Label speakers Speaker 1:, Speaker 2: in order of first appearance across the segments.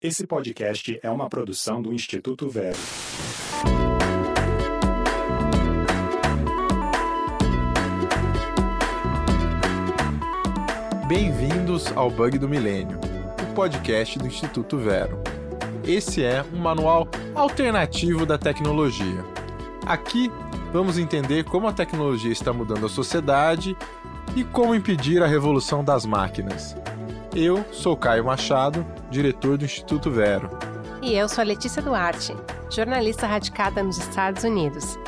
Speaker 1: Esse podcast é uma produção do Instituto Vero.
Speaker 2: Bem-vindos ao Bug do Milênio, o podcast do Instituto Vero. Esse é um manual alternativo da tecnologia. Aqui vamos entender como a tecnologia está mudando a sociedade e como impedir a revolução das máquinas. Eu sou Caio Machado, diretor do Instituto Vero.
Speaker 3: E eu sou a Letícia Duarte, jornalista radicada nos Estados Unidos.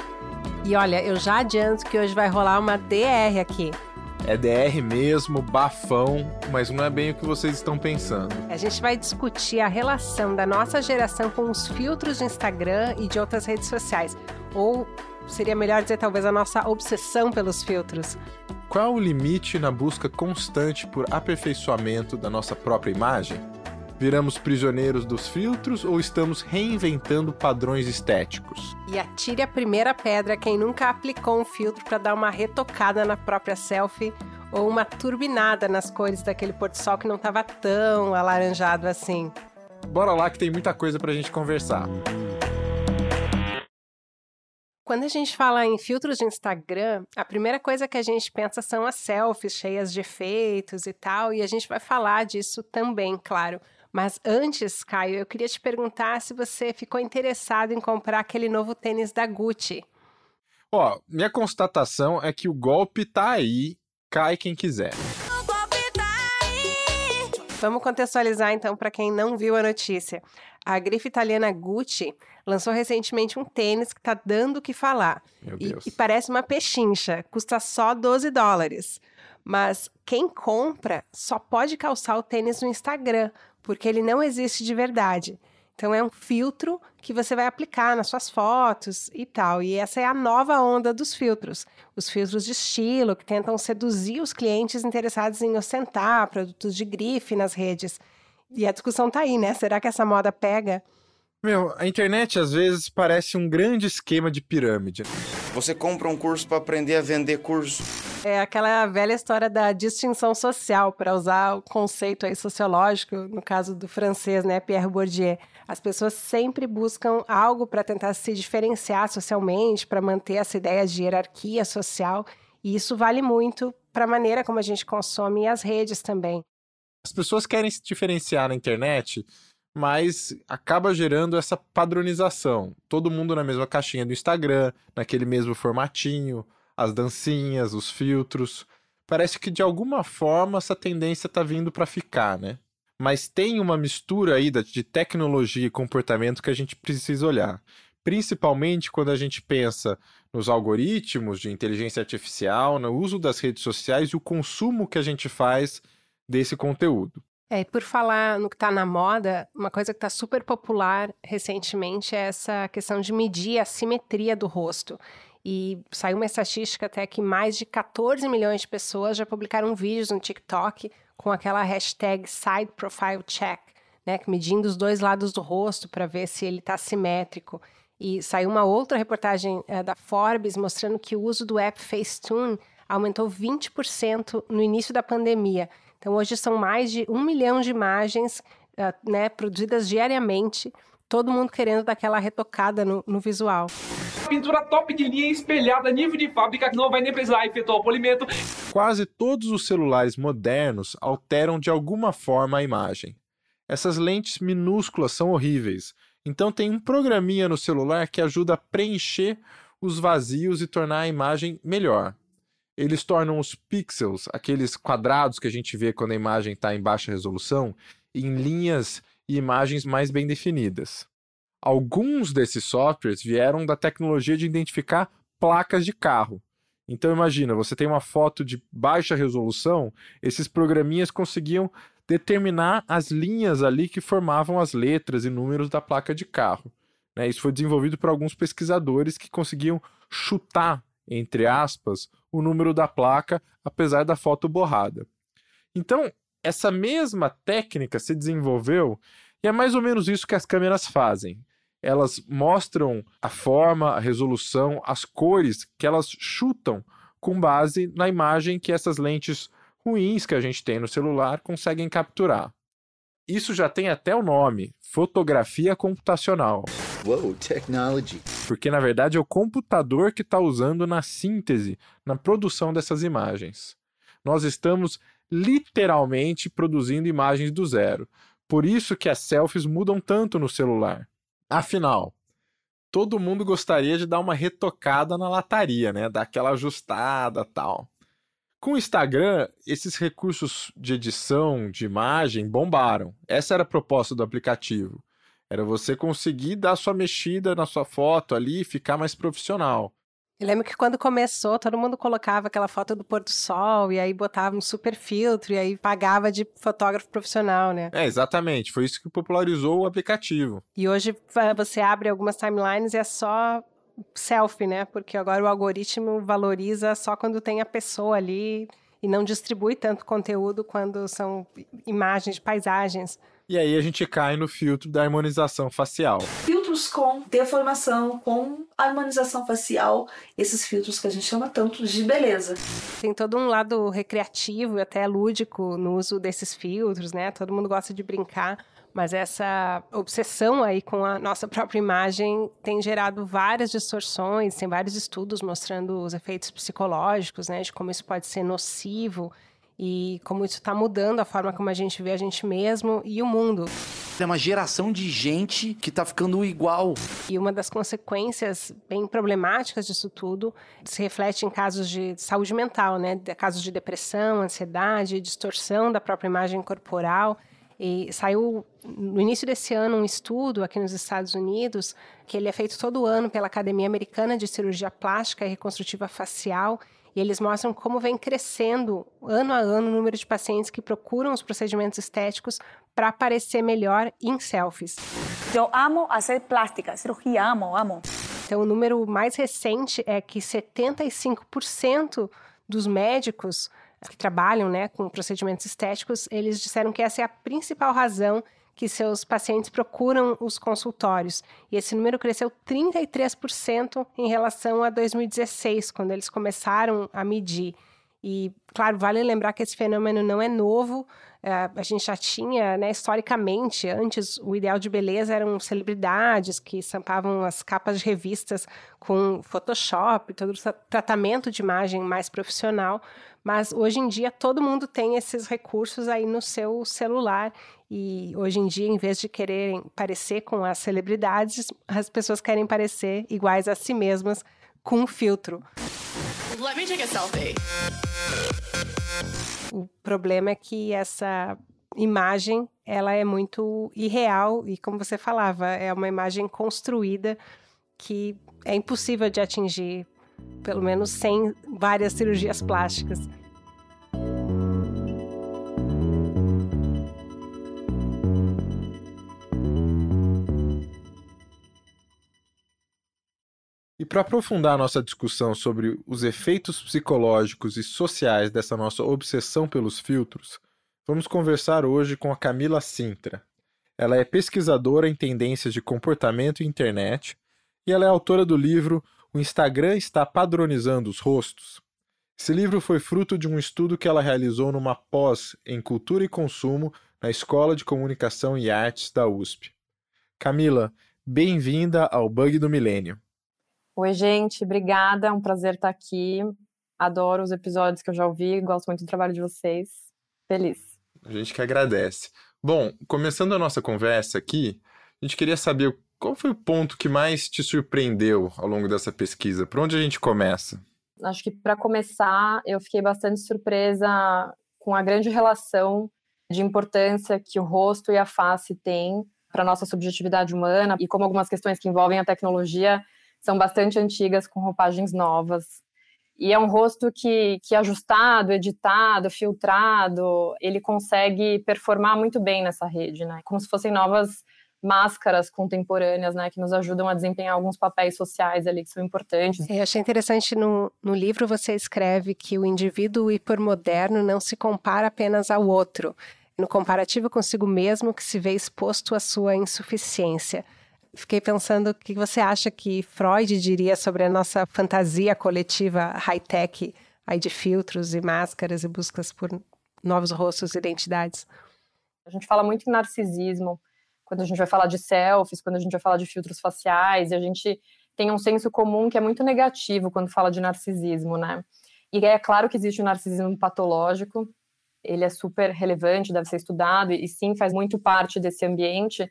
Speaker 3: E olha, eu já adianto que hoje vai rolar uma DR aqui.
Speaker 2: É DR mesmo, bafão, mas não é bem o que vocês estão pensando.
Speaker 3: A gente vai discutir a relação da nossa geração com os filtros de Instagram e de outras redes sociais. Ou seria melhor dizer, talvez, a nossa obsessão pelos filtros.
Speaker 2: Qual o limite na busca constante por aperfeiçoamento da nossa própria imagem? Viramos prisioneiros dos filtros ou estamos reinventando padrões estéticos?
Speaker 3: E atire a primeira pedra quem nunca aplicou um filtro para dar uma retocada na própria selfie ou uma turbinada nas cores daquele pôr do sol que não estava tão alaranjado assim.
Speaker 2: Bora lá que tem muita coisa para a gente conversar.
Speaker 3: Quando a gente fala em filtros de Instagram, a primeira coisa que a gente pensa são as selfies cheias de efeitos e tal, e a gente vai falar disso também, claro. Mas antes, Caio, eu queria te perguntar se você ficou interessado em comprar aquele novo tênis da Gucci.
Speaker 2: Ó, oh, minha constatação é que o golpe tá aí, cai quem quiser.
Speaker 3: Vamos contextualizar então para quem não viu a notícia. A grife italiana Gucci lançou recentemente um tênis que está dando o que falar.
Speaker 2: E,
Speaker 3: e, parece uma pechincha, custa só 12 dólares. Mas quem compra só pode calçar o tênis no Instagram, porque ele não existe de verdade. Então é um filtro que você vai aplicar nas suas fotos e tal. E essa é a nova onda dos filtros. Os filtros de estilo que tentam seduzir os clientes interessados em ostentar produtos de grife nas redes. E a discussão tá aí, né? Será que essa moda pega?
Speaker 2: Meu, a internet às vezes parece um grande esquema de pirâmide.
Speaker 4: Você compra um curso para aprender a vender curso.
Speaker 3: É aquela velha história da distinção social, para usar o conceito aí sociológico, no caso do francês, né, Pierre Bourdieu. As pessoas sempre buscam algo para tentar se diferenciar socialmente, para manter essa ideia de hierarquia social, e isso vale muito para a maneira como a gente consome as redes também.
Speaker 2: As pessoas querem se diferenciar na internet, mas acaba gerando essa padronização. Todo mundo na mesma caixinha do Instagram, naquele mesmo formatinho, as dancinhas, os filtros. Parece que de alguma forma essa tendência está vindo para ficar, né? Mas tem uma mistura aí de tecnologia e comportamento que a gente precisa olhar. Principalmente quando a gente pensa nos algoritmos de inteligência artificial, no uso das redes sociais e o consumo que a gente faz desse conteúdo.
Speaker 3: É, por falar no que está na moda, uma coisa que está super popular recentemente é essa questão de medir a simetria do rosto. E saiu uma estatística até que mais de 14 milhões de pessoas já publicaram vídeos no TikTok com aquela hashtag Side Profile Check, né, medindo os dois lados do rosto para ver se ele está simétrico. E saiu uma outra reportagem é, da Forbes mostrando que o uso do app Facetune aumentou 20% no início da pandemia. Então, hoje são mais de um milhão de imagens uh, né, produzidas diariamente, todo mundo querendo dar aquela retocada no, no visual.
Speaker 5: Pintura top de linha espelhada, nível de fábrica, que não vai nem precisar efetuar o polimento.
Speaker 2: Quase todos os celulares modernos alteram de alguma forma a imagem. Essas lentes minúsculas são horríveis, então tem um programinha no celular que ajuda a preencher os vazios e tornar a imagem melhor eles tornam os pixels, aqueles quadrados que a gente vê quando a imagem está em baixa resolução, em linhas e imagens mais bem definidas. Alguns desses softwares vieram da tecnologia de identificar placas de carro. Então imagina, você tem uma foto de baixa resolução, esses programinhas conseguiam determinar as linhas ali que formavam as letras e números da placa de carro. Né? Isso foi desenvolvido por alguns pesquisadores que conseguiam chutar entre aspas, o número da placa, apesar da foto borrada. Então, essa mesma técnica se desenvolveu e é mais ou menos isso que as câmeras fazem. Elas mostram a forma, a resolução, as cores que elas chutam com base na imagem que essas lentes ruins que a gente tem no celular conseguem capturar. Isso já tem até o nome: fotografia computacional.
Speaker 6: Technology.
Speaker 2: Porque na verdade é o computador que está usando na síntese, na produção dessas imagens. Nós estamos literalmente produzindo imagens do zero. Por isso que as selfies mudam tanto no celular. Afinal, todo mundo gostaria de dar uma retocada na lataria, né? Dar aquela ajustada, tal. Com o Instagram, esses recursos de edição de imagem bombaram. Essa era a proposta do aplicativo. Era você conseguir dar sua mexida na sua foto ali e ficar mais profissional.
Speaker 3: Eu lembro que quando começou, todo mundo colocava aquela foto do pôr do sol e aí botava um super filtro e aí pagava de fotógrafo profissional, né?
Speaker 2: É, exatamente. Foi isso que popularizou o aplicativo.
Speaker 3: E hoje você abre algumas timelines e é só selfie, né? Porque agora o algoritmo valoriza só quando tem a pessoa ali e não distribui tanto conteúdo quando são imagens de paisagens.
Speaker 2: E aí a gente cai no filtro da harmonização facial.
Speaker 7: Filtros com deformação, com harmonização facial, esses filtros que a gente chama tanto de beleza.
Speaker 3: Tem todo um lado recreativo e até lúdico no uso desses filtros, né? Todo mundo gosta de brincar. Mas essa obsessão aí com a nossa própria imagem tem gerado várias distorções, tem vários estudos mostrando os efeitos psicológicos, né, de como isso pode ser nocivo e como isso está mudando a forma como a gente vê a gente mesmo e o mundo.
Speaker 8: É uma geração de gente que está ficando igual.
Speaker 3: E uma das consequências bem problemáticas disso tudo se reflete em casos de saúde mental, né? Casos de depressão, ansiedade, distorção da própria imagem corporal. E saiu no início desse ano um estudo aqui nos Estados Unidos, que ele é feito todo ano pela Academia Americana de Cirurgia Plástica e Reconstrutiva Facial, e eles mostram como vem crescendo ano a ano o número de pacientes que procuram os procedimentos estéticos para aparecer melhor em selfies.
Speaker 9: Eu amo fazer plástica, cirurgia, amo, amo.
Speaker 3: Então, o número mais recente é que 75% dos médicos que trabalham né, com procedimentos estéticos, eles disseram que essa é a principal razão que seus pacientes procuram os consultórios. E esse número cresceu 33% em relação a 2016, quando eles começaram a medir. E, claro, vale lembrar que esse fenômeno não é novo. É, a gente já tinha, né, historicamente, antes o ideal de beleza eram celebridades que estampavam as capas de revistas com Photoshop, todo o tratamento de imagem mais profissional. Mas hoje em dia todo mundo tem esses recursos aí no seu celular e hoje em dia, em vez de quererem parecer com as celebridades, as pessoas querem parecer iguais a si mesmas com um filtro. Let me take a selfie. O problema é que essa imagem, ela é muito irreal e como você falava, é uma imagem construída que é impossível de atingir, pelo menos sem várias cirurgias plásticas.
Speaker 2: E para aprofundar nossa discussão sobre os efeitos psicológicos e sociais dessa nossa obsessão pelos filtros, vamos conversar hoje com a Camila Sintra. Ela é pesquisadora em tendências de comportamento e internet e ela é autora do livro O Instagram está padronizando os rostos. Esse livro foi fruto de um estudo que ela realizou numa pós em Cultura e Consumo na Escola de Comunicação e Artes da USP. Camila, bem-vinda ao Bug do Milênio.
Speaker 10: Oi, gente, obrigada. É um prazer estar aqui. Adoro os episódios que eu já ouvi, gosto muito do trabalho de vocês. Feliz.
Speaker 2: A gente que agradece. Bom, começando a nossa conversa aqui, a gente queria saber qual foi o ponto que mais te surpreendeu ao longo dessa pesquisa? Por onde a gente começa?
Speaker 10: Acho que para começar, eu fiquei bastante surpresa com a grande relação de importância que o rosto e a face têm para a nossa subjetividade humana e como algumas questões que envolvem a tecnologia são bastante antigas, com roupagens novas. E é um rosto que, que ajustado, editado, filtrado, ele consegue performar muito bem nessa rede, né? Como se fossem novas máscaras contemporâneas, né, que nos ajudam a desempenhar alguns papéis sociais ali que são importantes.
Speaker 3: Eu achei interessante no, no livro você escreve que o indivíduo hipermoderno não se compara apenas ao outro, no comparativo consigo mesmo que se vê exposto à sua insuficiência fiquei pensando o que você acha que Freud diria sobre a nossa fantasia coletiva high-tech, aí de filtros e máscaras e buscas por novos rostos e identidades.
Speaker 10: A gente fala muito em narcisismo quando a gente vai falar de selfies, quando a gente vai falar de filtros faciais, e a gente tem um senso comum que é muito negativo quando fala de narcisismo, né? E é claro que existe o narcisismo patológico, ele é super relevante, deve ser estudado, e sim, faz muito parte desse ambiente,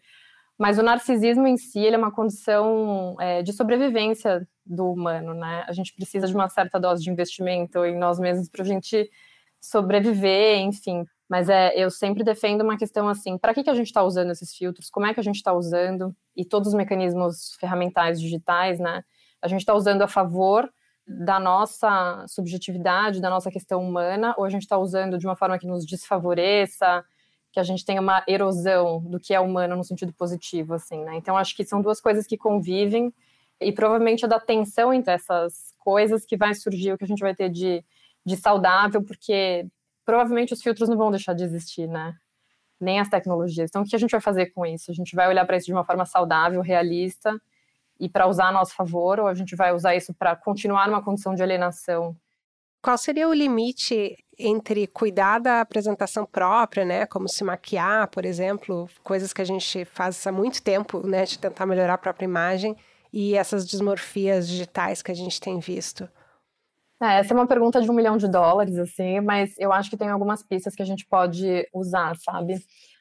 Speaker 10: mas o narcisismo em si, ele é uma condição é, de sobrevivência do humano, né? A gente precisa de uma certa dose de investimento em nós mesmos para a gente sobreviver, enfim. Mas é, eu sempre defendo uma questão assim: para que, que a gente está usando esses filtros? Como é que a gente está usando? E todos os mecanismos ferramentais digitais, né? A gente está usando a favor da nossa subjetividade, da nossa questão humana, ou a gente está usando de uma forma que nos desfavoreça, que a gente tenha uma erosão do que é humano no sentido positivo, assim, né? Então acho que são duas coisas que convivem e provavelmente é da tensão entre essas coisas que vai surgir o que a gente vai ter de, de saudável, porque provavelmente os filtros não vão deixar de existir, né? Nem as tecnologias. Então, o que a gente vai fazer com isso? A gente vai olhar para isso de uma forma saudável, realista e para usar a nosso favor, ou a gente vai usar isso para continuar numa condição de alienação?
Speaker 3: Qual seria o limite entre cuidar da apresentação própria, né, como se maquiar, por exemplo, coisas que a gente faz há muito tempo, né, de tentar melhorar a própria imagem, e essas dismorfias digitais que a gente tem visto?
Speaker 10: É, essa é uma pergunta de um milhão de dólares, assim, mas eu acho que tem algumas pistas que a gente pode usar, sabe?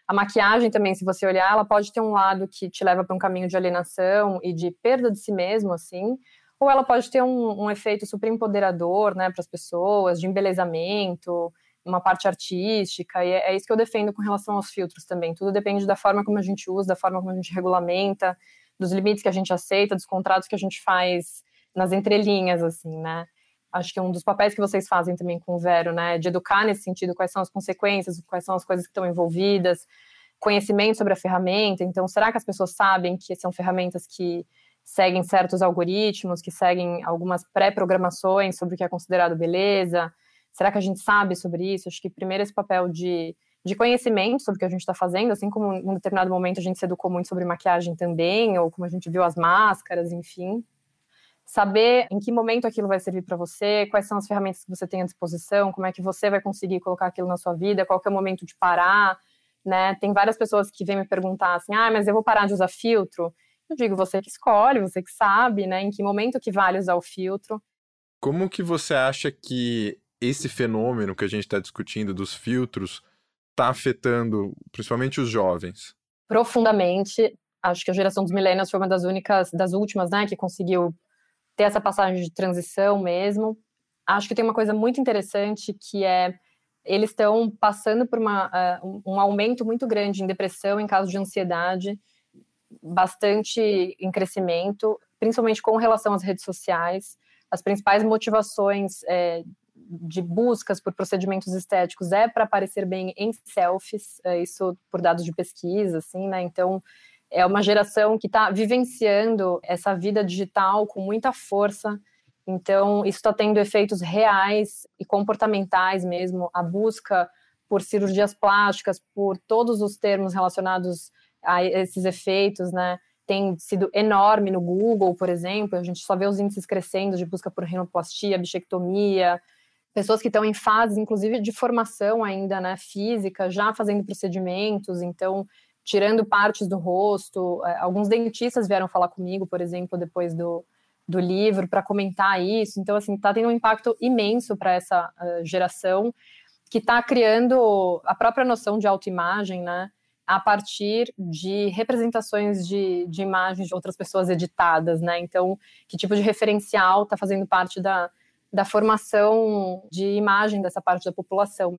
Speaker 10: A maquiagem também, se você olhar, ela pode ter um lado que te leva para um caminho de alienação e de perda de si mesmo, assim, ou ela pode ter um, um efeito super empoderador, né, para as pessoas, de embelezamento, uma parte artística, e é, é isso que eu defendo com relação aos filtros também. Tudo depende da forma como a gente usa, da forma como a gente regulamenta, dos limites que a gente aceita, dos contratos que a gente faz nas entrelinhas, assim, né? Acho que um dos papéis que vocês fazem também com o Vero, né, de educar nesse sentido, quais são as consequências, quais são as coisas que estão envolvidas, conhecimento sobre a ferramenta. Então, será que as pessoas sabem que são ferramentas que seguem certos algoritmos, que seguem algumas pré-programações sobre o que é considerado beleza? Será que a gente sabe sobre isso? Acho que primeiro esse papel de, de conhecimento sobre o que a gente está fazendo, assim como em um determinado momento a gente se educou muito sobre maquiagem também, ou como a gente viu as máscaras, enfim saber em que momento aquilo vai servir para você, quais são as ferramentas que você tem à disposição, como é que você vai conseguir colocar aquilo na sua vida, qual é o momento de parar, né? Tem várias pessoas que vêm me perguntar assim: "Ah, mas eu vou parar de usar filtro?" Eu digo, você que escolhe, você que sabe, né, em que momento que vale usar o filtro.
Speaker 2: Como que você acha que esse fenômeno que a gente está discutindo dos filtros está afetando principalmente os jovens?
Speaker 10: Profundamente. Acho que a geração dos millennials foi uma das únicas, das últimas, né, que conseguiu ter essa passagem de transição mesmo. Acho que tem uma coisa muito interessante que é eles estão passando por uma, uh, um aumento muito grande em depressão, em caso de ansiedade, bastante em crescimento, principalmente com relação às redes sociais. As principais motivações é, de buscas por procedimentos estéticos é para aparecer bem em selfies, é, isso por dados de pesquisa, assim, né? Então, é uma geração que está vivenciando essa vida digital com muita força. Então, isso está tendo efeitos reais e comportamentais mesmo. A busca por cirurgias plásticas, por todos os termos relacionados a esses efeitos, né? Tem sido enorme no Google, por exemplo. A gente só vê os índices crescendo de busca por rinoplastia, bichectomia, pessoas que estão em fases, inclusive, de formação ainda, né, física, já fazendo procedimentos. Então, tirando partes do rosto. É, alguns dentistas vieram falar comigo, por exemplo, depois do, do livro, para comentar isso. Então, assim, está tendo um impacto imenso para essa uh, geração que está criando a própria noção de autoimagem, né? A partir de representações de, de imagens de outras pessoas editadas, né? Então, que tipo de referencial está fazendo parte da, da formação de imagem dessa parte da população.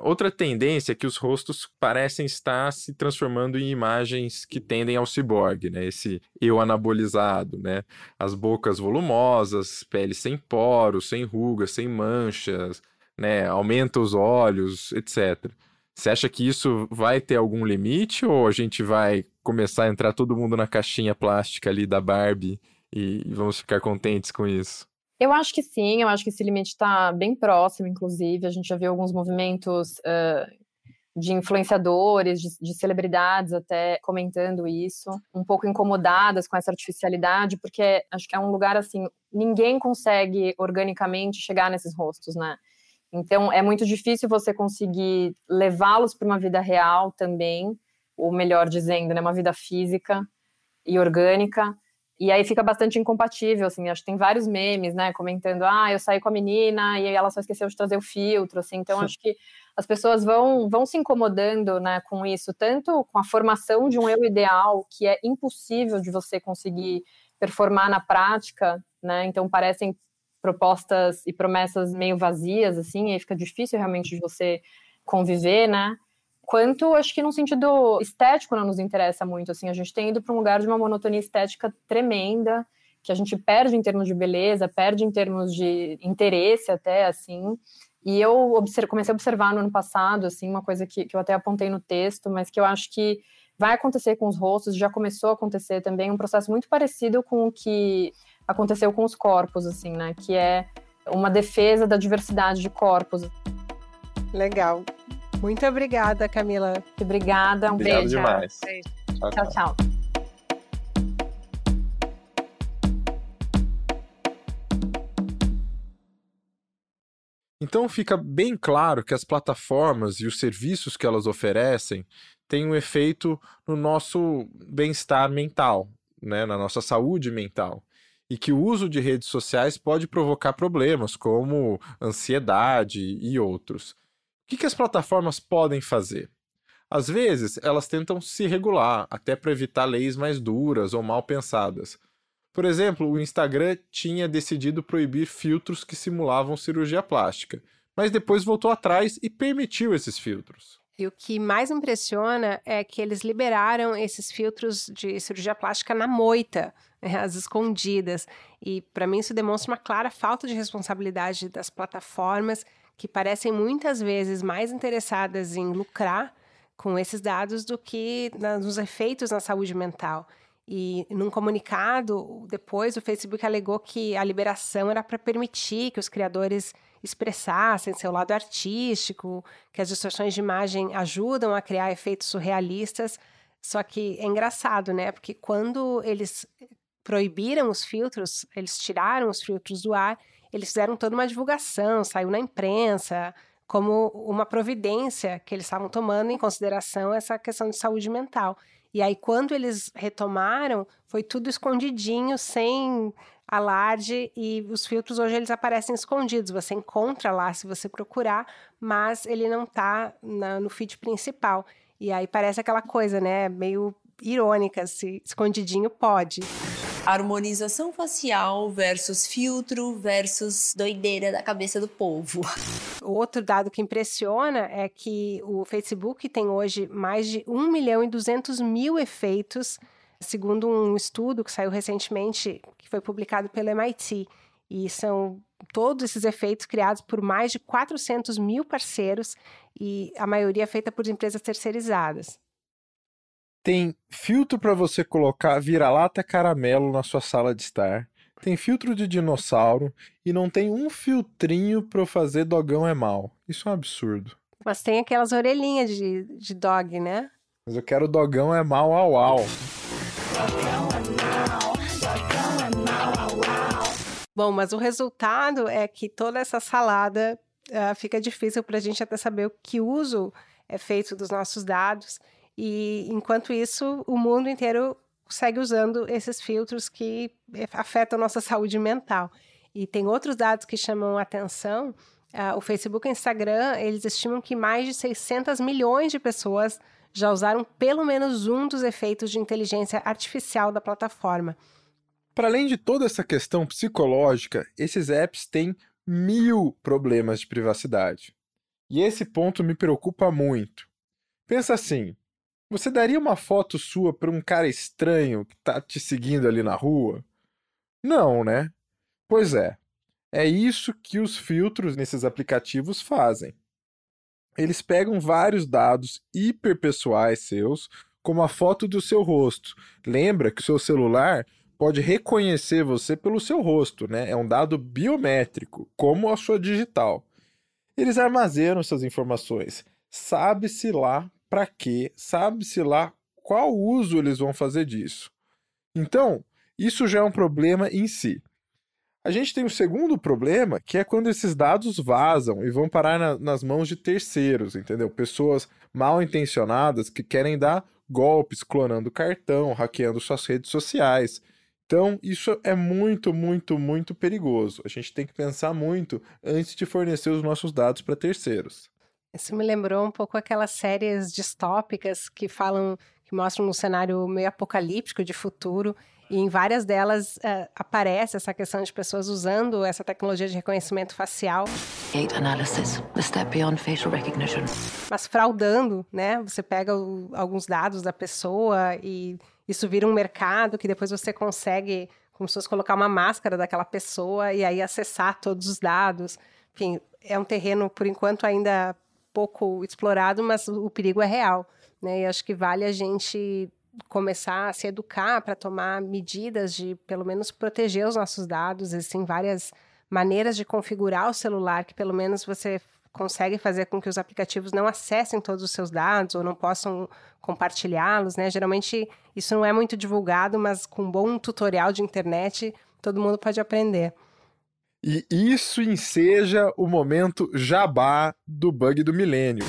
Speaker 2: Outra tendência é que os rostos parecem estar se transformando em imagens que tendem ao ciborgue, né? Esse eu anabolizado, né? As bocas volumosas, pele sem poros, sem rugas, sem manchas, né? Aumenta os olhos, etc. Você acha que isso vai ter algum limite ou a gente vai começar a entrar todo mundo na caixinha plástica ali da Barbie e vamos ficar contentes com isso?
Speaker 10: Eu acho que sim, eu acho que esse limite está bem próximo, inclusive. A gente já viu alguns movimentos uh, de influenciadores, de, de, celebridades até comentando isso, um pouco incomodadas com essa artificialidade, porque acho que é um lugar assim, ninguém consegue organicamente chegar nesses rostos, né? Então, é muito difícil você conseguir levá-los para uma vida real também, ou melhor dizendo, né, uma vida física e orgânica. E aí fica bastante incompatível, assim, acho que tem vários memes, né, comentando, ah, eu saí com a menina e ela só esqueceu de trazer o filtro, assim, então acho que as pessoas vão, vão se incomodando, né, com isso, tanto com a formação de um eu ideal, que é impossível de você conseguir performar na prática, né, então parecem propostas e promessas meio vazias, assim, e aí fica difícil realmente de você conviver, né, quanto acho que no sentido estético não nos interessa muito, assim, a gente tem ido para um lugar de uma monotonia estética tremenda, que a gente perde em termos de beleza, perde em termos de interesse até, assim, e eu comecei a observar no ano passado, assim, uma coisa que, que eu até apontei no texto, mas que eu acho que vai acontecer com os rostos, já começou a acontecer também, um processo muito parecido com o que aconteceu com os corpos, assim, né, que é uma defesa da diversidade de corpos.
Speaker 3: Legal. Muito obrigada, Camila.
Speaker 10: Obrigada. Um
Speaker 2: Obrigado
Speaker 10: beijo.
Speaker 2: demais.
Speaker 10: Beijo.
Speaker 2: Tchau,
Speaker 10: tchau. tchau.
Speaker 2: Então fica bem claro que as plataformas e os serviços que elas oferecem têm um efeito no nosso bem-estar mental, né, na nossa saúde mental. E que o uso de redes sociais pode provocar problemas como ansiedade e outros. O que, que as plataformas podem fazer? Às vezes, elas tentam se regular, até para evitar leis mais duras ou mal pensadas. Por exemplo, o Instagram tinha decidido proibir filtros que simulavam cirurgia plástica, mas depois voltou atrás e permitiu esses filtros.
Speaker 3: E o que mais impressiona é que eles liberaram esses filtros de cirurgia plástica na moita, né, às escondidas. E para mim isso demonstra uma clara falta de responsabilidade das plataformas que parecem muitas vezes mais interessadas em lucrar com esses dados do que nos efeitos na saúde mental. E num comunicado, depois o Facebook alegou que a liberação era para permitir que os criadores expressassem seu lado artístico, que as distorções de imagem ajudam a criar efeitos surrealistas. Só que é engraçado, né? Porque quando eles proibiram os filtros, eles tiraram os filtros do ar, eles fizeram toda uma divulgação, saiu na imprensa, como uma providência que eles estavam tomando em consideração essa questão de saúde mental. E aí, quando eles retomaram, foi tudo escondidinho, sem alarde, e os filtros hoje eles aparecem escondidos. Você encontra lá se você procurar, mas ele não está no feed principal. E aí parece aquela coisa, né? Meio irônica, se escondidinho pode.
Speaker 11: Harmonização facial versus filtro versus doideira da cabeça do povo.
Speaker 3: Outro dado que impressiona é que o Facebook tem hoje mais de 1 milhão e 200 mil efeitos, segundo um estudo que saiu recentemente, que foi publicado pelo MIT. E são todos esses efeitos criados por mais de 400 mil parceiros e a maioria feita por empresas terceirizadas.
Speaker 2: Tem filtro para você colocar vira-lata caramelo na sua sala de estar. Tem filtro de dinossauro e não tem um filtrinho para fazer dogão é mal. Isso é um absurdo.
Speaker 3: Mas tem aquelas orelhinhas de, de dog, né?
Speaker 2: Mas eu quero dogão é mal au au.
Speaker 3: Bom, mas o resultado é que toda essa salada uh, fica difícil para a gente até saber o que uso é feito dos nossos dados. E enquanto isso, o mundo inteiro segue usando esses filtros que afetam nossa saúde mental. E tem outros dados que chamam atenção. Uh, o Facebook e o Instagram, eles estimam que mais de 600 milhões de pessoas já usaram pelo menos um dos efeitos de inteligência artificial da plataforma.
Speaker 2: Para além de toda essa questão psicológica, esses apps têm mil problemas de privacidade. E esse ponto me preocupa muito. Pensa assim: você daria uma foto sua para um cara estranho que tá te seguindo ali na rua? Não, né? Pois é. É isso que os filtros nesses aplicativos fazem. Eles pegam vários dados hiperpessoais seus, como a foto do seu rosto. Lembra que o seu celular pode reconhecer você pelo seu rosto, né? É um dado biométrico, como a sua digital. Eles armazenam essas informações. Sabe-se lá para quê, sabe-se lá qual uso eles vão fazer disso. Então, isso já é um problema em si. A gente tem um segundo problema, que é quando esses dados vazam e vão parar na, nas mãos de terceiros, entendeu? Pessoas mal intencionadas que querem dar golpes, clonando cartão, hackeando suas redes sociais. Então, isso é muito, muito, muito perigoso. A gente tem que pensar muito antes de fornecer os nossos dados para terceiros.
Speaker 3: Isso me lembrou um pouco aquelas séries distópicas que falam, que mostram um cenário meio apocalíptico de futuro e em várias delas uh, aparece essa questão de pessoas usando essa tecnologia de reconhecimento facial. Analysis, the step beyond facial recognition. Mas fraudando, né? Você pega o, alguns dados da pessoa e isso vira um mercado que depois você consegue, como se fosse colocar uma máscara daquela pessoa e aí acessar todos os dados. Enfim, é um terreno, por enquanto, ainda pouco explorado, mas o perigo é real. Né? E acho que vale a gente começar a se educar para tomar medidas de, pelo menos, proteger os nossos dados. Existem várias maneiras de configurar o celular que, pelo menos, você consegue fazer com que os aplicativos não acessem todos os seus dados ou não possam compartilhá-los, né? Geralmente isso não é muito divulgado, mas com um bom tutorial de internet todo mundo pode aprender.
Speaker 2: E isso enseja o momento jabá do bug do milênio.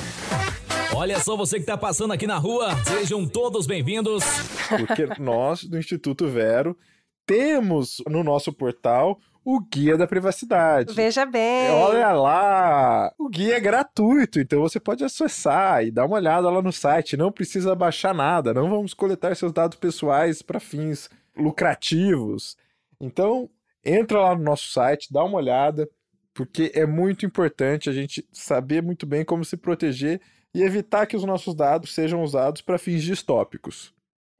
Speaker 12: Olha só você que está passando aqui na rua, sejam todos bem-vindos.
Speaker 2: Porque nós, do Instituto Vero, temos no nosso portal o Guia da Privacidade.
Speaker 3: Veja bem.
Speaker 2: Olha lá! O guia é gratuito, então você pode acessar e dar uma olhada lá no site. Não precisa baixar nada, não vamos coletar seus dados pessoais para fins lucrativos. Então, entra lá no nosso site, dá uma olhada, porque é muito importante a gente saber muito bem como se proteger e evitar que os nossos dados sejam usados para fins distópicos.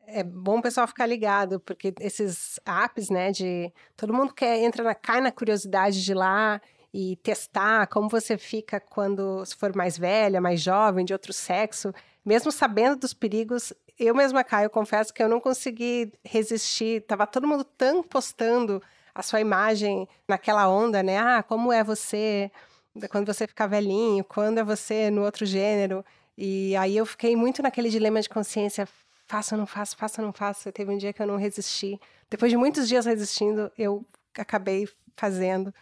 Speaker 3: É bom o pessoal ficar ligado, porque esses apps, né, de todo mundo quer entra na cai na curiosidade de lá e testar como você fica quando se for mais velha, mais jovem, de outro sexo, mesmo sabendo dos perigos, eu mesma caio, confesso que eu não consegui resistir, tava todo mundo tão postando a sua imagem naquela onda, né? Ah, como é você quando você ficar velhinho, quando é você no outro gênero. E aí eu fiquei muito naquele dilema de consciência, faço ou não faço, faço ou não faço. Teve um dia que eu não resisti. Depois de muitos dias resistindo, eu acabei fazendo.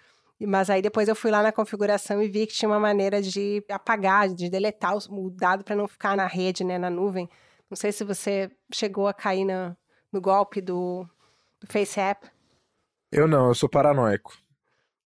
Speaker 3: Mas aí depois eu fui lá na configuração e vi que tinha uma maneira de apagar, de deletar o dado para não ficar na rede, né, na nuvem. Não sei se você chegou a cair na, no golpe do, do Face App.
Speaker 2: Eu não, eu sou paranoico.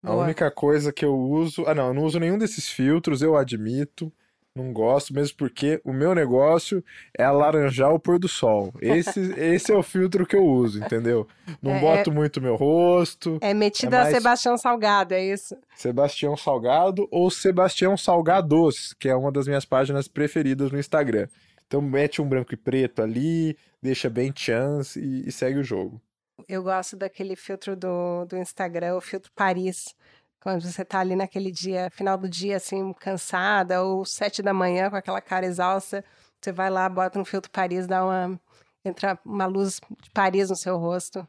Speaker 2: Boa. A única coisa que eu uso. Ah, não, eu não uso nenhum desses filtros, eu admito. Não gosto, mesmo porque o meu negócio é alaranjar o pôr do sol. Esse, esse é o filtro que eu uso, entendeu? Não é, boto é... muito meu rosto.
Speaker 3: É metido é mais... Sebastião Salgado, é isso?
Speaker 2: Sebastião Salgado ou Sebastião Salgados, que é uma das minhas páginas preferidas no Instagram. Então mete um branco e preto ali, deixa bem chance e, e segue o jogo.
Speaker 3: Eu gosto daquele filtro do, do Instagram, o filtro Paris. Quando você tá ali naquele dia, final do dia, assim, cansada, ou sete da manhã com aquela cara exausta, você vai lá, bota um filtro Paris, dá uma. entra uma luz de Paris no seu rosto.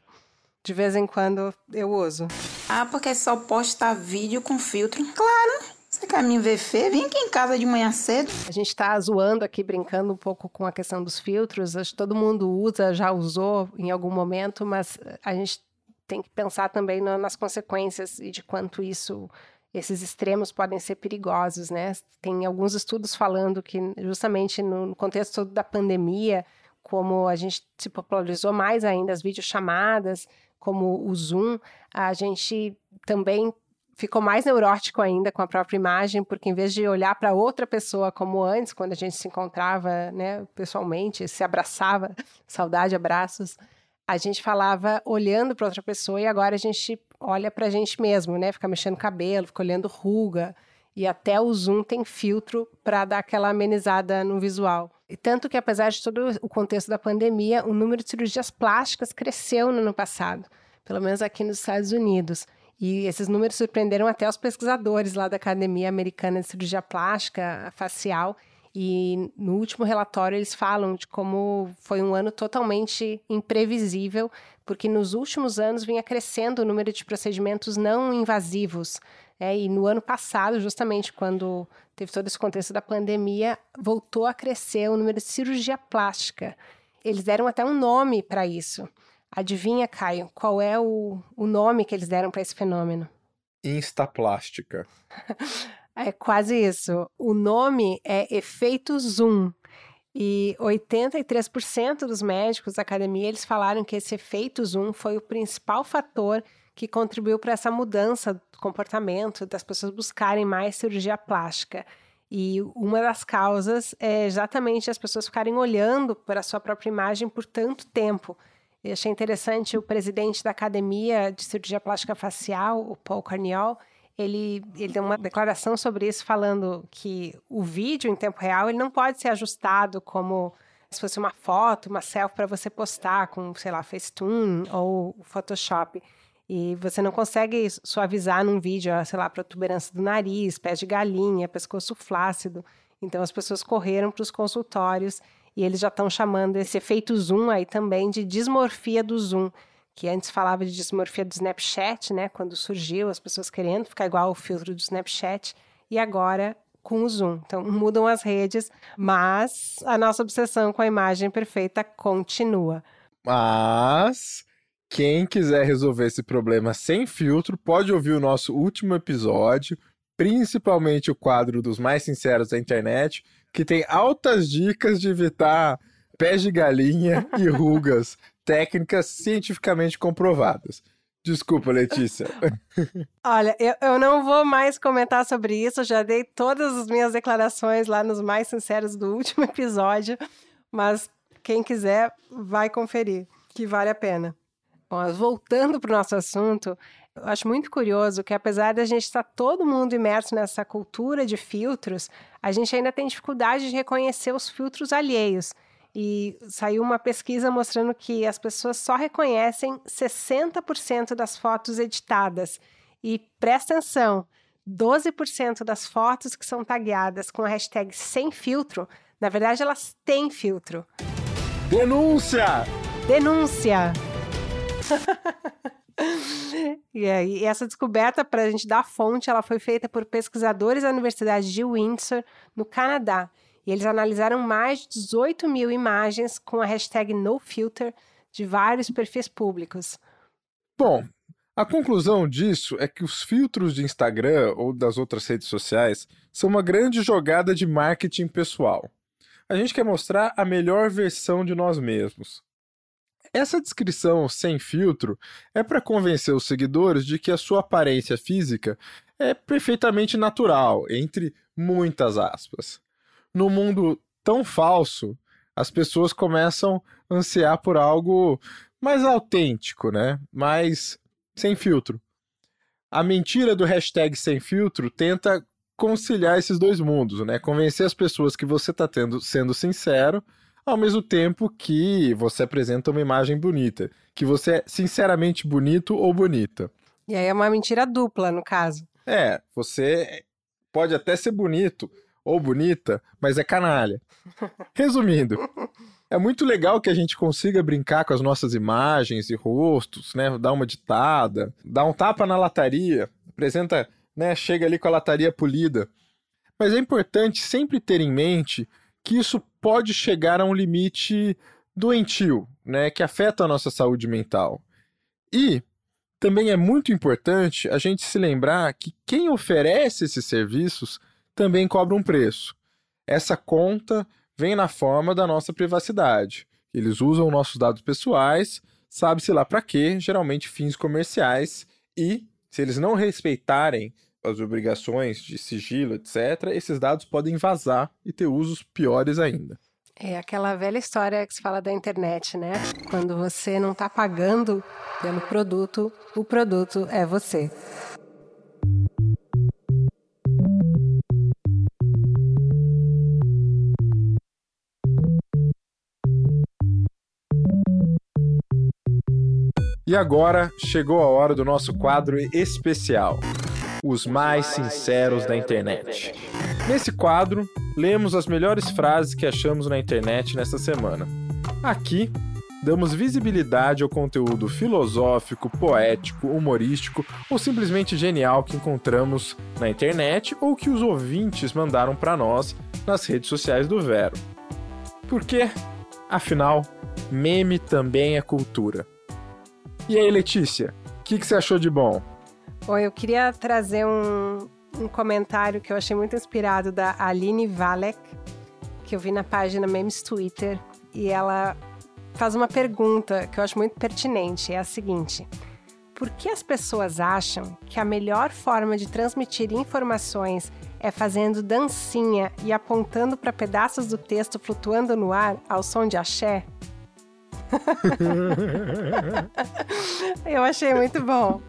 Speaker 3: De vez em quando eu uso.
Speaker 13: Ah, porque só posta vídeo com filtro? Claro! Você quer me ver feio? Vem aqui em casa de manhã cedo.
Speaker 3: A gente está zoando aqui, brincando um pouco com a questão dos filtros. Acho que todo mundo usa, já usou em algum momento, mas a gente tem que pensar também nas consequências e de quanto isso, esses extremos podem ser perigosos, né? Tem alguns estudos falando que justamente no contexto da pandemia, como a gente se popularizou mais ainda as videochamadas, como o Zoom, a gente também ficou mais neurótico ainda com a própria imagem, porque em vez de olhar para outra pessoa como antes, quando a gente se encontrava, né, pessoalmente, se abraçava, saudade, abraços, a gente falava olhando para outra pessoa e agora a gente olha para a gente mesmo, né? Fica mexendo cabelo, fica olhando ruga. E até o Zoom tem filtro para dar aquela amenizada no visual. E tanto que, apesar de todo o contexto da pandemia, o número de cirurgias plásticas cresceu no ano passado, pelo menos aqui nos Estados Unidos. E esses números surpreenderam até os pesquisadores lá da Academia Americana de Cirurgia Plástica Facial. E no último relatório eles falam de como foi um ano totalmente imprevisível, porque nos últimos anos vinha crescendo o número de procedimentos não invasivos. É, e no ano passado, justamente quando teve todo esse contexto da pandemia, voltou a crescer o número de cirurgia plástica. Eles deram até um nome para isso Adivinha, Caio, qual é o, o nome que eles deram para esse fenômeno?
Speaker 2: Instaplástica.
Speaker 3: É quase isso. O nome é efeito zoom. E 83% dos médicos da academia eles falaram que esse efeito zoom foi o principal fator que contribuiu para essa mudança do comportamento das pessoas buscarem mais cirurgia plástica. E uma das causas é exatamente as pessoas ficarem olhando para a sua própria imagem por tanto tempo. Eu achei interessante o presidente da Academia de Cirurgia Plástica Facial, o Paul Carniol, ele, ele deu uma declaração sobre isso, falando que o vídeo em tempo real ele não pode ser ajustado como se fosse uma foto, uma selfie para você postar com, sei lá, Facetune ou Photoshop. E você não consegue suavizar num vídeo, sei lá, protuberância do nariz, pés de galinha, pescoço flácido. Então as pessoas correram para os consultórios e eles já estão chamando esse efeito zoom aí também de dismorfia do zoom, que antes falava de dismorfia do Snapchat, né, quando surgiu, as pessoas querendo ficar igual ao filtro do Snapchat, e agora com o zoom. Então mudam as redes, mas a nossa obsessão com a imagem perfeita continua.
Speaker 2: Mas quem quiser resolver esse problema sem filtro, pode ouvir o nosso último episódio, principalmente o quadro dos mais sinceros da internet, que tem altas dicas de evitar pés de galinha e rugas, técnicas cientificamente comprovadas. Desculpa, Letícia.
Speaker 3: Olha, eu, eu não vou mais comentar sobre isso, já dei todas as minhas declarações lá nos mais sinceros do último episódio, mas quem quiser vai conferir, que vale a pena. Bom, voltando para o nosso assunto, eu acho muito curioso que, apesar da gente estar todo mundo imerso nessa cultura de filtros, a gente ainda tem dificuldade de reconhecer os filtros alheios. E saiu uma pesquisa mostrando que as pessoas só reconhecem 60% das fotos editadas. E presta atenção: 12% das fotos que são tagueadas com a hashtag sem filtro, na verdade elas têm filtro.
Speaker 2: Denúncia!
Speaker 3: Denúncia! e, aí, essa descoberta, para a gente dar fonte, ela foi feita por pesquisadores da Universidade de Windsor, no Canadá. E eles analisaram mais de 18 mil imagens com a hashtag NoFilter de vários perfis públicos.
Speaker 2: Bom, a conclusão disso é que os filtros de Instagram ou das outras redes sociais são uma grande jogada de marketing pessoal. A gente quer mostrar a melhor versão de nós mesmos. Essa descrição sem filtro é para convencer os seguidores de que a sua aparência física é perfeitamente natural, entre muitas aspas. No mundo tão falso, as pessoas começam a ansiar por algo mais autêntico, né? Mais sem filtro. A mentira do hashtag sem filtro tenta conciliar esses dois mundos, né? Convencer as pessoas que você está sendo sincero ao mesmo tempo que você apresenta uma imagem bonita, que você é sinceramente bonito ou bonita.
Speaker 3: E aí é uma mentira dupla, no caso.
Speaker 2: É, você pode até ser bonito ou bonita, mas é canalha. Resumindo, é muito legal que a gente consiga brincar com as nossas imagens e rostos, né? Dar uma ditada, dar um tapa na lataria, apresenta, né? Chega ali com a lataria polida. Mas é importante sempre ter em mente que isso pode chegar a um limite doentio, né, que afeta a nossa saúde mental. E também é muito importante a gente se lembrar que quem oferece esses serviços também cobra um preço. Essa conta vem na forma da nossa privacidade. Eles usam nossos dados pessoais, sabe-se lá para quê, geralmente fins comerciais, e se eles não respeitarem as obrigações de sigilo, etc., esses dados podem vazar e ter usos piores ainda.
Speaker 3: É aquela velha história que se fala da internet, né? Quando você não está pagando pelo produto, o produto é você.
Speaker 2: E agora chegou a hora do nosso quadro especial os mais sinceros da internet. Nesse quadro, lemos as melhores frases que achamos na internet nesta semana. Aqui, damos visibilidade ao conteúdo filosófico, poético, humorístico ou simplesmente genial que encontramos na internet ou que os ouvintes mandaram para nós nas redes sociais do Vero. Porque, afinal, meme também é cultura. E aí, Letícia, o que, que você achou de bom?
Speaker 3: Bom, eu queria trazer um, um comentário que eu achei muito inspirado da Aline Valek, que eu vi na página Memes Twitter, e ela faz uma pergunta que eu acho muito pertinente, é a seguinte: Por que as pessoas acham que a melhor forma de transmitir informações é fazendo dancinha e apontando para pedaços do texto flutuando no ar ao som de axé? eu achei muito bom.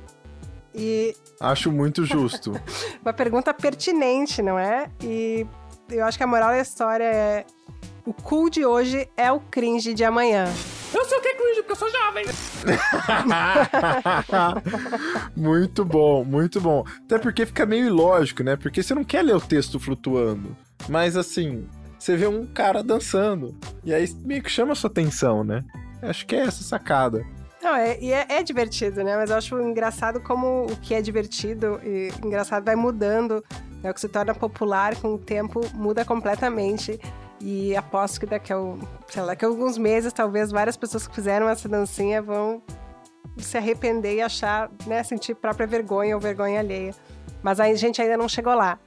Speaker 3: E
Speaker 2: Acho muito justo.
Speaker 3: uma pergunta pertinente, não é? E eu acho que a moral da história é o cool de hoje é o cringe de amanhã.
Speaker 5: Eu sei o que é cringe, porque eu sou jovem.
Speaker 2: muito bom, muito bom. Até porque fica meio ilógico, né? Porque você não quer ler o texto flutuando. Mas assim, você vê um cara dançando. E aí meio que chama a sua atenção, né? Acho que é essa sacada.
Speaker 3: Não, é, e é, é divertido, né? Mas eu acho engraçado como o que é divertido e engraçado vai mudando. É o que se torna popular com o tempo muda completamente. E aposto que daqui a, sei lá, daqui a alguns meses, talvez várias pessoas que fizeram essa dancinha vão se arrepender e achar, né, sentir própria vergonha ou vergonha alheia. Mas a gente ainda não chegou lá.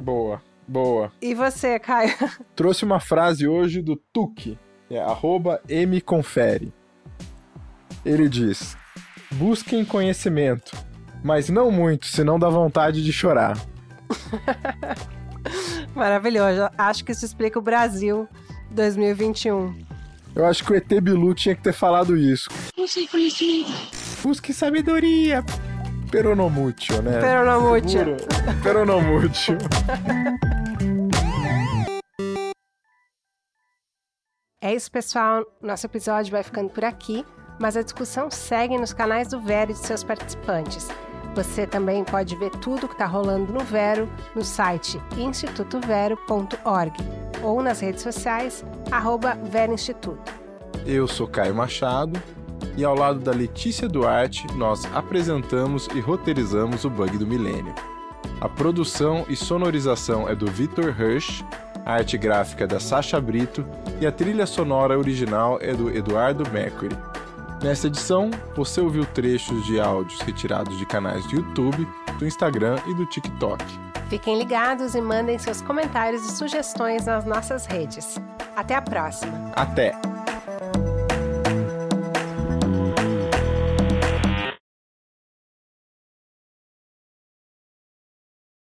Speaker 2: Boa, boa.
Speaker 3: E você, Caio?
Speaker 2: Trouxe uma frase hoje do Tuque, é arroba mconfere. Ele diz: Busquem conhecimento, mas não muito, senão dá vontade de chorar.
Speaker 3: Maravilhoso. Acho que isso explica o Brasil 2021.
Speaker 2: Eu acho que o ET Bilu tinha que ter falado isso.
Speaker 5: Busque conhecimento.
Speaker 2: Busque sabedoria. Peronomútil, né?
Speaker 3: Peronomútil.
Speaker 2: Peronomútil.
Speaker 3: É isso, pessoal. Nosso episódio vai ficando por aqui, mas a discussão segue nos canais do Vero e de seus participantes. Você também pode ver tudo que está rolando no Vero no site institutovero.org ou nas redes sociais, arroba Vero Instituto.
Speaker 2: Eu sou Caio Machado e ao lado da Letícia Duarte, nós apresentamos e roteirizamos o Bug do Milênio. A produção e sonorização é do Victor Hirsch, a arte gráfica é da Sasha Brito e a trilha sonora original é do Eduardo Mercury. Nessa edição, você ouviu trechos de áudios retirados de canais do YouTube, do Instagram e do TikTok.
Speaker 3: Fiquem ligados e mandem seus comentários e sugestões nas nossas redes. Até a próxima!
Speaker 2: Até!